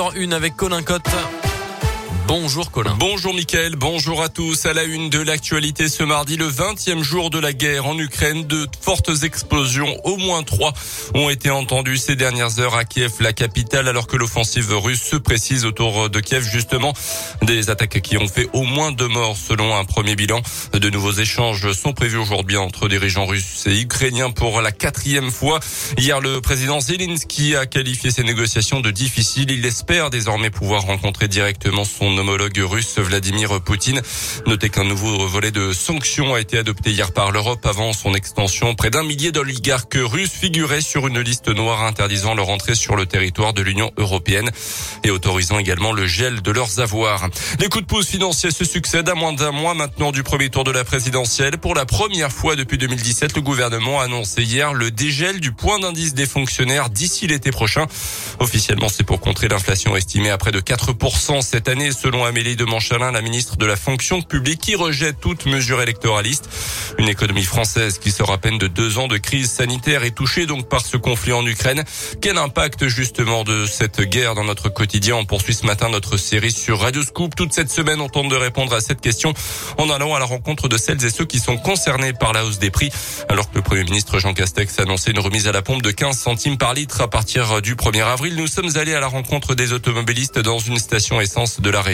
7h01 avec Colin Cotte. Bonjour Colin. Bonjour Mickaël, bonjour à tous. À la une de l'actualité ce mardi, le 20e jour de la guerre en Ukraine, de fortes explosions, au moins trois, ont été entendues ces dernières heures à Kiev, la capitale, alors que l'offensive russe se précise autour de Kiev, justement. Des attaques qui ont fait au moins deux morts selon un premier bilan. De nouveaux échanges sont prévus aujourd'hui entre dirigeants russes et ukrainiens pour la quatrième fois. Hier, le président Zelensky a qualifié ces négociations de difficiles. Il espère désormais pouvoir rencontrer directement son homologue russe Vladimir Poutine. Notez qu'un nouveau volet de sanctions a été adopté hier par l'Europe avant son extension. Près d'un millier d'oligarques russes figuraient sur une liste noire interdisant leur entrée sur le territoire de l'Union européenne et autorisant également le gel de leurs avoirs. Les coups de pouce financiers se succèdent à moins d'un mois maintenant du premier tour de la présidentielle. Pour la première fois depuis 2017, le gouvernement a annoncé hier le dégel du point d'indice des fonctionnaires d'ici l'été prochain. Officiellement, c'est pour contrer l'inflation estimée à près de 4% cette année Amélie de Montchalin, la ministre de la fonction publique, qui rejette toute mesure électoraliste. Une économie française qui sort à peine de deux ans de crise sanitaire est touchée donc par ce conflit en Ukraine. Quel impact justement de cette guerre dans notre quotidien? On poursuit ce matin notre série sur Radio Scoop. Toute cette semaine, on tente de répondre à cette question en allant à la rencontre de celles et ceux qui sont concernés par la hausse des prix. Alors que le Premier ministre Jean Castex a annoncé une remise à la pompe de 15 centimes par litre à partir du 1er avril, nous sommes allés à la rencontre des automobilistes dans une station essence de la région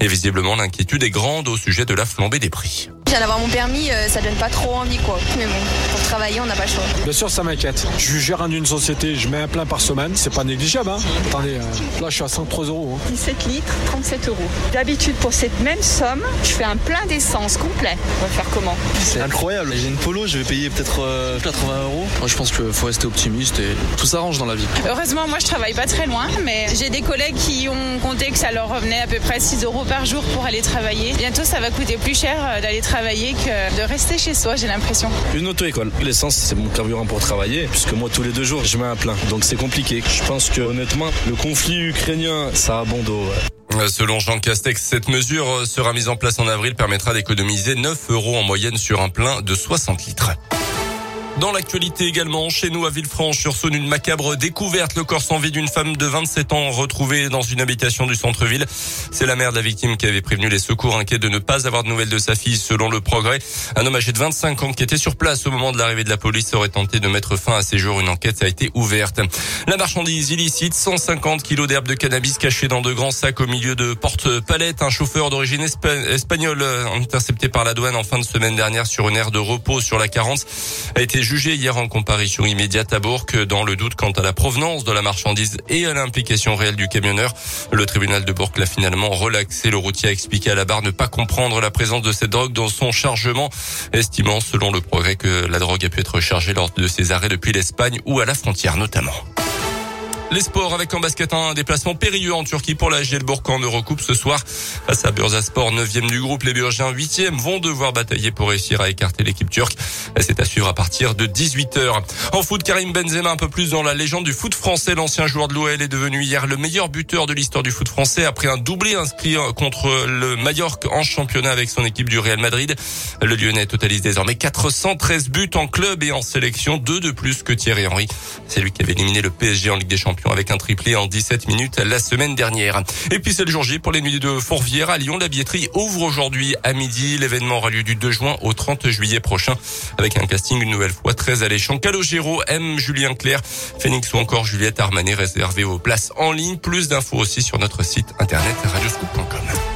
Et visiblement, l'inquiétude est grande au sujet de la flambée des prix. Je viens d'avoir mon permis, euh, ça donne pas trop envie quoi. Mais bon, pour travailler, on n'a pas le choix. Bien sûr, ça m'inquiète. Je suis gérant d'une société, je mets un plein par semaine, c'est pas négligeable. Hein. Attendez, euh, là je suis à 103 euros. Hein. 17 litres, 37 euros. D'habitude, pour cette même somme, je fais un plein d'essence complet. On va faire comment? C'est incroyable. J'ai une polo, je vais payer peut-être 80 euh, euros. Moi, je pense qu'il faut rester optimiste et tout s'arrange dans la vie. Heureusement, moi je travaille pas très loin, mais j'ai des collègues qui ont compté que ça leur revenait à peu près 6 euros par jour pour aller travailler. Bientôt, ça va coûter plus cher d'aller travailler que de rester chez soi, j'ai l'impression. Une auto-école. L'essence, c'est mon carburant pour travailler, puisque moi, tous les deux jours, je mets un plein. Donc c'est compliqué. Je pense que, honnêtement, le conflit ukrainien, ça a bon dos. Selon Jean Castex, cette mesure sera mise en place en avril, permettra d'économiser 9 euros en moyenne sur un plein de 60 litres. Dans l'actualité également, chez nous à Villefranche-sur-Saône, une macabre découverte. Le corps sans vie d'une femme de 27 ans retrouvée dans une habitation du centre-ville. C'est la mère de la victime qui avait prévenu les secours inquiets de ne pas avoir de nouvelles de sa fille selon le progrès. Un homme âgé de 25 ans qui était sur place au moment de l'arrivée de la police aurait tenté de mettre fin à ses jours. Une enquête a été ouverte. La marchandise illicite, 150 kilos d'herbe de cannabis cachées dans de grands sacs au milieu de porte-palettes. Un chauffeur d'origine espagnole euh, intercepté par la douane en fin de semaine dernière sur une aire de repos sur la 40 a été jugé hier en comparution immédiate à Bourg dans le doute quant à la provenance de la marchandise et à l'implication réelle du camionneur. Le tribunal de Bourg l'a finalement relaxé. Le routier a expliqué à la barre ne pas comprendre la présence de cette drogue dans son chargement, estimant selon le progrès que la drogue a pu être chargée lors de ses arrêts depuis l'Espagne ou à la frontière notamment. Les sports avec en basket un déplacement périlleux en Turquie pour la GL Bourg en Eurocoupe ce soir. Face à Bursaspor, 9e du groupe, les Burgiens 8e vont devoir batailler pour réussir à écarter l'équipe turque. C'est à suivre à partir de 18h. En foot, Karim Benzema un peu plus dans la légende du foot français. L'ancien joueur de l'OL est devenu hier le meilleur buteur de l'histoire du foot français après un doublé inscrit contre le Mallorca en championnat avec son équipe du Real Madrid. Le Lyonnais totalise désormais 413 buts en club et en sélection, deux de plus que Thierry Henry. C'est lui qui avait éliminé le PSG en Ligue des Champions avec un triplé en 17 minutes la semaine dernière. Et puis c'est le jour J pour les nuits de Fourvière à Lyon. La billetterie ouvre aujourd'hui à midi. L'événement aura lieu du 2 juin au 30 juillet prochain avec un casting une nouvelle fois très alléchant. Calogero, M, Julien Clerc, Phoenix ou encore Juliette Armanet réservé aux places en ligne. Plus d'infos aussi sur notre site internet radioscoop.com.